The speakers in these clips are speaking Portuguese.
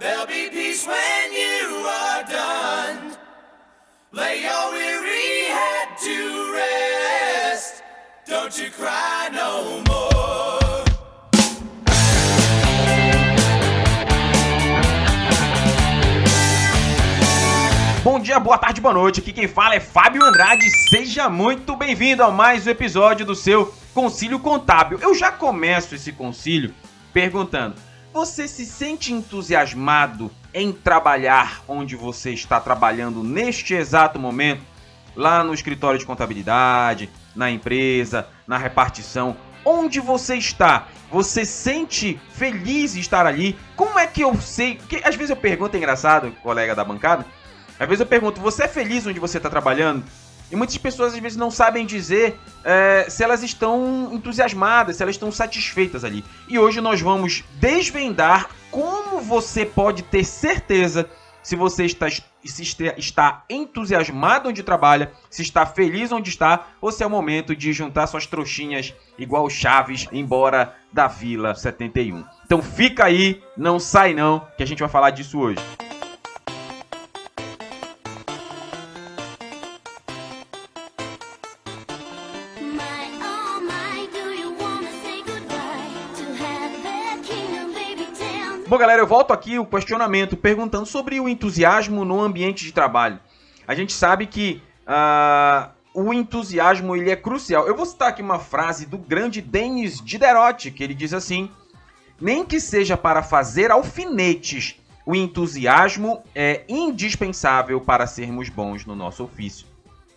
There'll be peace when you are done. Lay your weary head to rest. Don't you cry no more. Bom dia, boa tarde, boa noite. Aqui quem fala é Fábio Andrade. Seja muito bem-vindo a mais um episódio do seu Concílio Contábil. Eu já começo esse concílio perguntando: você se sente entusiasmado em trabalhar onde você está trabalhando neste exato momento? Lá no escritório de contabilidade, na empresa, na repartição, onde você está? Você sente feliz estar ali? Como é que eu sei? Porque às vezes eu pergunto, é engraçado, colega da bancada, às vezes eu pergunto, você é feliz onde você está trabalhando? E muitas pessoas às vezes não sabem dizer é, se elas estão entusiasmadas, se elas estão satisfeitas ali. E hoje nós vamos desvendar como você pode ter certeza se você está, se está entusiasmado onde trabalha, se está feliz onde está, ou se é o momento de juntar suas trouxinhas igual Chaves embora da Vila 71. Então fica aí, não sai não, que a gente vai falar disso hoje. Bom, galera, eu volto aqui o questionamento perguntando sobre o entusiasmo no ambiente de trabalho. A gente sabe que ah, o entusiasmo ele é crucial. Eu vou citar aqui uma frase do grande Denis Diderot, que ele diz assim: Nem que seja para fazer alfinetes, o entusiasmo é indispensável para sermos bons no nosso ofício.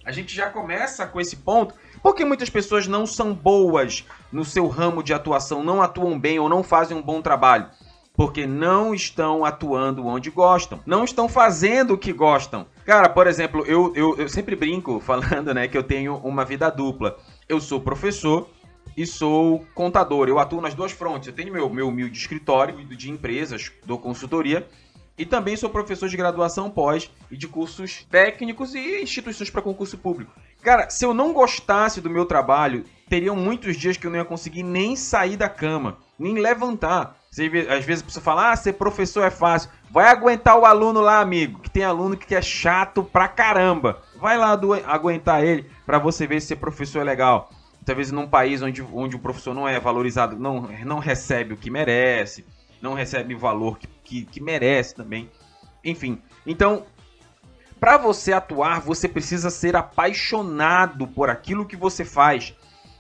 A gente já começa com esse ponto, porque muitas pessoas não são boas no seu ramo de atuação, não atuam bem ou não fazem um bom trabalho, porque não estão atuando onde gostam, não estão fazendo o que gostam. Cara, por exemplo, eu, eu, eu sempre brinco falando né, que eu tenho uma vida dupla. Eu sou professor e sou contador. Eu atuo nas duas frontes. Eu tenho meu, meu humilde escritório de empresas, dou consultoria. E também sou professor de graduação pós e de cursos técnicos e instituições para concurso público. Cara, se eu não gostasse do meu trabalho, teriam muitos dias que eu não ia conseguir nem sair da cama, nem levantar. Você Às vezes a pessoa fala, ah, ser professor é fácil. Vai aguentar o aluno lá, amigo, que tem aluno que é chato pra caramba. Vai lá do- aguentar ele pra você ver se ser professor é legal. Talvez num país onde, onde o professor não é valorizado, não, não recebe o que merece, não recebe o valor que, que, que merece também. Enfim, então, para você atuar, você precisa ser apaixonado por aquilo que você faz.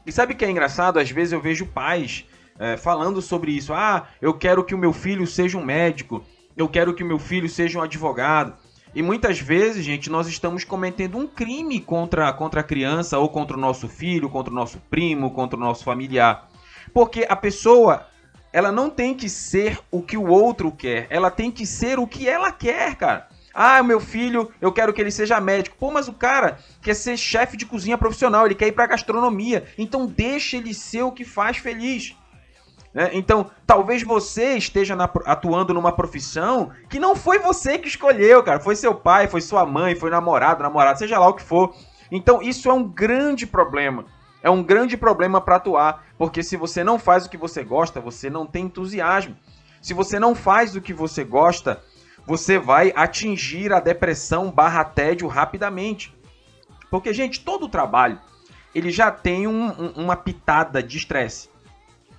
E sabe o que é engraçado? Às vezes eu vejo pais é, falando sobre isso. Ah, eu quero que o meu filho seja um médico. Eu quero que o meu filho seja um advogado. E muitas vezes, gente, nós estamos cometendo um crime contra, contra a criança, ou contra o nosso filho, contra o nosso primo, contra o nosso familiar. Porque a pessoa, ela não tem que ser o que o outro quer. Ela tem que ser o que ela quer, cara. Ah, meu filho, eu quero que ele seja médico. Pô, mas o cara quer ser chefe de cozinha profissional, ele quer ir pra gastronomia. Então deixa ele ser o que faz feliz. né? Então, talvez você esteja na- atuando numa profissão que não foi você que escolheu, cara. Foi seu pai, foi sua mãe, foi namorado, namorado, seja lá o que for. Então, isso é um grande problema. É um grande problema para atuar, porque se você não faz o que você gosta, você não tem entusiasmo. Se você não faz o que você gosta, você vai atingir a depressão barra tédio rapidamente. Porque, gente, todo trabalho, ele já tem um- um- uma pitada de estresse.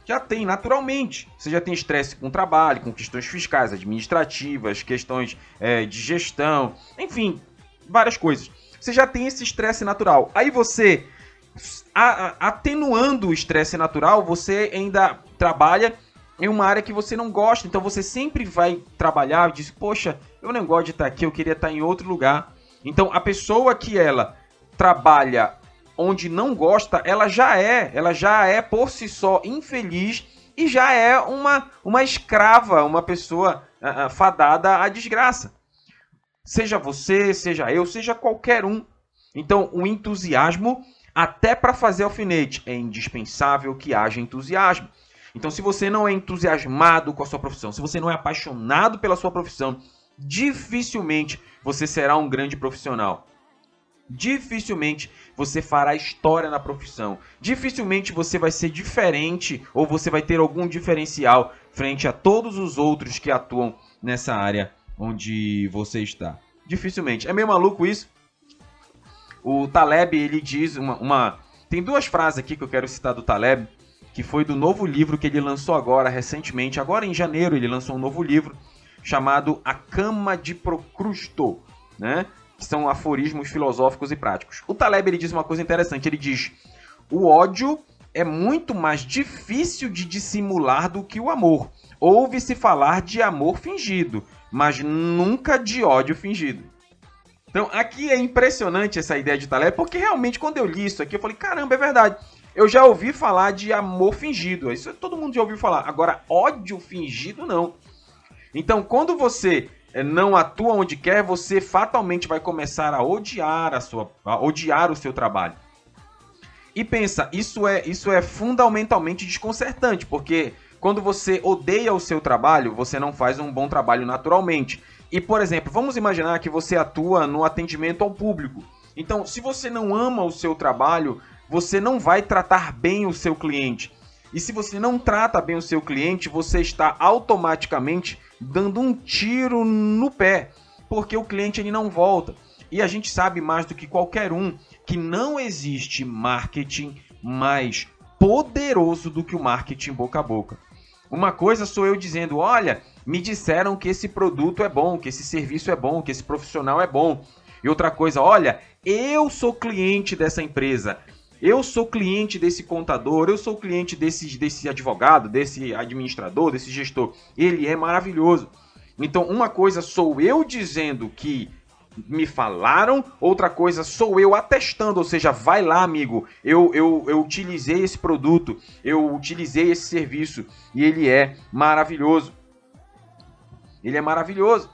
Já tem, naturalmente. Você já tem estresse com o trabalho, com questões fiscais, administrativas, questões é, de gestão, enfim, várias coisas. Você já tem esse estresse natural. Aí você, a- a- atenuando o estresse natural, você ainda trabalha em uma área que você não gosta. Então você sempre vai trabalhar e diz, poxa, eu não gosto de estar aqui, eu queria estar em outro lugar. Então a pessoa que ela trabalha onde não gosta, ela já é, ela já é por si só infeliz e já é uma, uma escrava, uma pessoa ah, fadada à desgraça. Seja você, seja eu, seja qualquer um. Então, o entusiasmo, até para fazer alfinete, é indispensável que haja entusiasmo. Então, se você não é entusiasmado com a sua profissão, se você não é apaixonado pela sua profissão, dificilmente você será um grande profissional. Dificilmente você fará história na profissão. Dificilmente você vai ser diferente ou você vai ter algum diferencial frente a todos os outros que atuam nessa área onde você está. Dificilmente. É meio maluco isso? O Taleb, ele diz uma, uma... Tem duas frases aqui que eu quero citar do Taleb, que foi do novo livro que ele lançou agora, recentemente. Agora em janeiro ele lançou um novo livro chamado A Cama de Procrusto, né? Que são aforismos filosóficos e práticos. O Taleb, ele diz uma coisa interessante. Ele diz, o ódio é muito mais difícil de dissimular do que o amor. Ouve-se falar de amor fingido, mas nunca de ódio fingido. Então, aqui é impressionante essa ideia de Taleb, porque realmente quando eu li isso aqui, eu falei, caramba, é verdade. Eu já ouvi falar de amor fingido, isso todo mundo já ouviu falar. Agora, ódio fingido, não. Então, quando você eh, não atua onde quer, você fatalmente vai começar a odiar a sua, a odiar o seu trabalho. E pensa, isso é, isso é fundamentalmente desconcertante, porque quando você odeia o seu trabalho, você não faz um bom trabalho naturalmente. E, por exemplo, vamos imaginar que você atua no atendimento ao público. Então, se você não ama o seu trabalho, você não vai tratar bem o seu cliente. E se você não trata bem o seu cliente, você está automaticamente dando um tiro no pé, porque o cliente ele não volta. E a gente sabe mais do que qualquer um que não existe marketing mais poderoso do que o marketing boca a boca. Uma coisa sou eu dizendo, olha, me disseram que esse produto é bom, que esse serviço é bom, que esse profissional é bom. E outra coisa, olha, eu sou cliente dessa empresa. Eu sou cliente desse contador, eu sou cliente desse, desse advogado, desse administrador, desse gestor. Ele é maravilhoso. Então, uma coisa sou eu dizendo que me falaram, outra coisa sou eu atestando, ou seja, vai lá, amigo, eu, eu, eu utilizei esse produto, eu utilizei esse serviço e ele é maravilhoso. Ele é maravilhoso.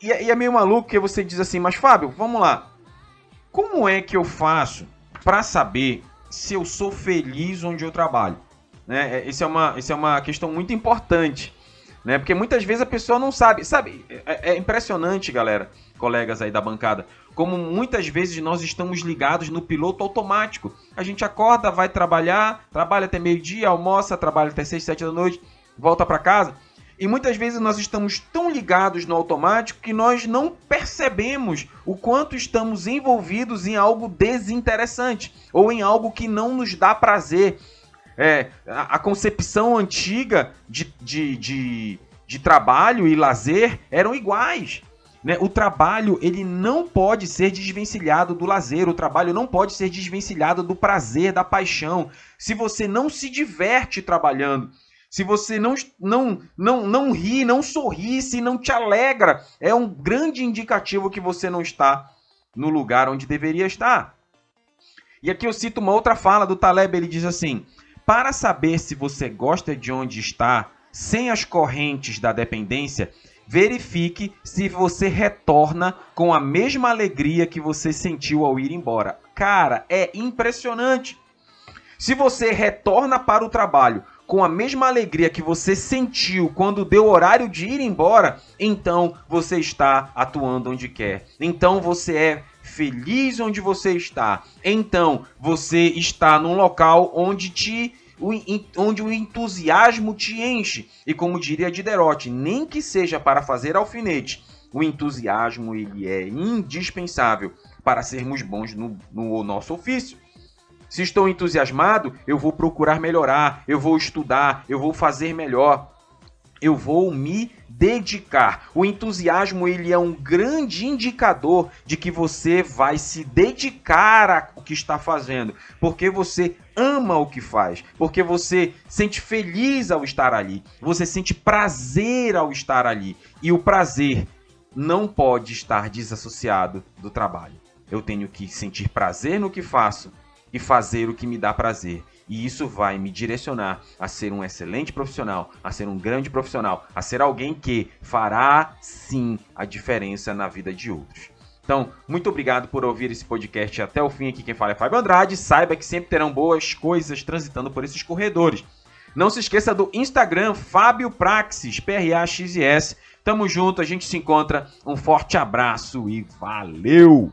E, e é meio maluco que você diz assim, mas Fábio, vamos lá. Como é que eu faço para saber se eu sou feliz onde eu trabalho? Né? Isso, é uma, isso é uma questão muito importante. Né? Porque muitas vezes a pessoa não sabe. Sabe, é, é impressionante, galera, colegas aí da bancada, como muitas vezes nós estamos ligados no piloto automático. A gente acorda, vai trabalhar, trabalha até meio-dia, almoça, trabalha até 6, 7 da noite, volta para casa. E muitas vezes nós estamos tão ligados no automático que nós não percebemos o quanto estamos envolvidos em algo desinteressante ou em algo que não nos dá prazer. É, a, concepção antiga de, de, de, de trabalho e lazer eram iguais. Né? O trabalho ele não pode ser desvencilhado do lazer, o trabalho não pode ser desvencilhado do prazer, da paixão. Se você não se diverte trabalhando, se você não, não, não, não ri, não sorri, se não te alegra, é um grande indicativo que você não está no lugar onde deveria estar. E aqui eu cito uma outra fala do Taleb, ele diz assim: para saber se você gosta de onde está, sem as correntes da dependência, verifique se você retorna com a mesma alegria que você sentiu ao ir embora. Cara, é impressionante. Se você retorna para o trabalho com a mesma alegria que você sentiu quando deu horário de ir embora, então você está atuando onde quer. Então você é feliz onde você está. Então você está num local onde te onde o entusiasmo te enche. E como diria Diderot, nem que seja para fazer alfinete, o entusiasmo ele é indispensável para sermos bons no, no nosso ofício. Se estou entusiasmado, eu vou procurar melhorar, eu vou estudar, eu vou fazer melhor, eu vou me dedicar. O entusiasmo ele é um grande indicador de que você vai se dedicar ao que está fazendo, porque você ama o que faz, porque você sente feliz ao estar ali, você sente prazer ao estar ali. E o prazer não pode estar desassociado do trabalho. Eu tenho que sentir prazer no que faço e fazer o que me dá prazer. E isso vai me direcionar a ser um excelente profissional, a ser um grande profissional, a ser alguém que fará sim a diferença na vida de outros. Então, muito obrigado por ouvir esse podcast até o fim aqui. Quem fala é Fábio Andrade. Saiba que sempre terão boas coisas transitando por esses corredores. Não se esqueça do Instagram Fábio Praxis, P-R-A-X-I-S. Tamo junto, a gente se encontra. Um forte abraço e valeu!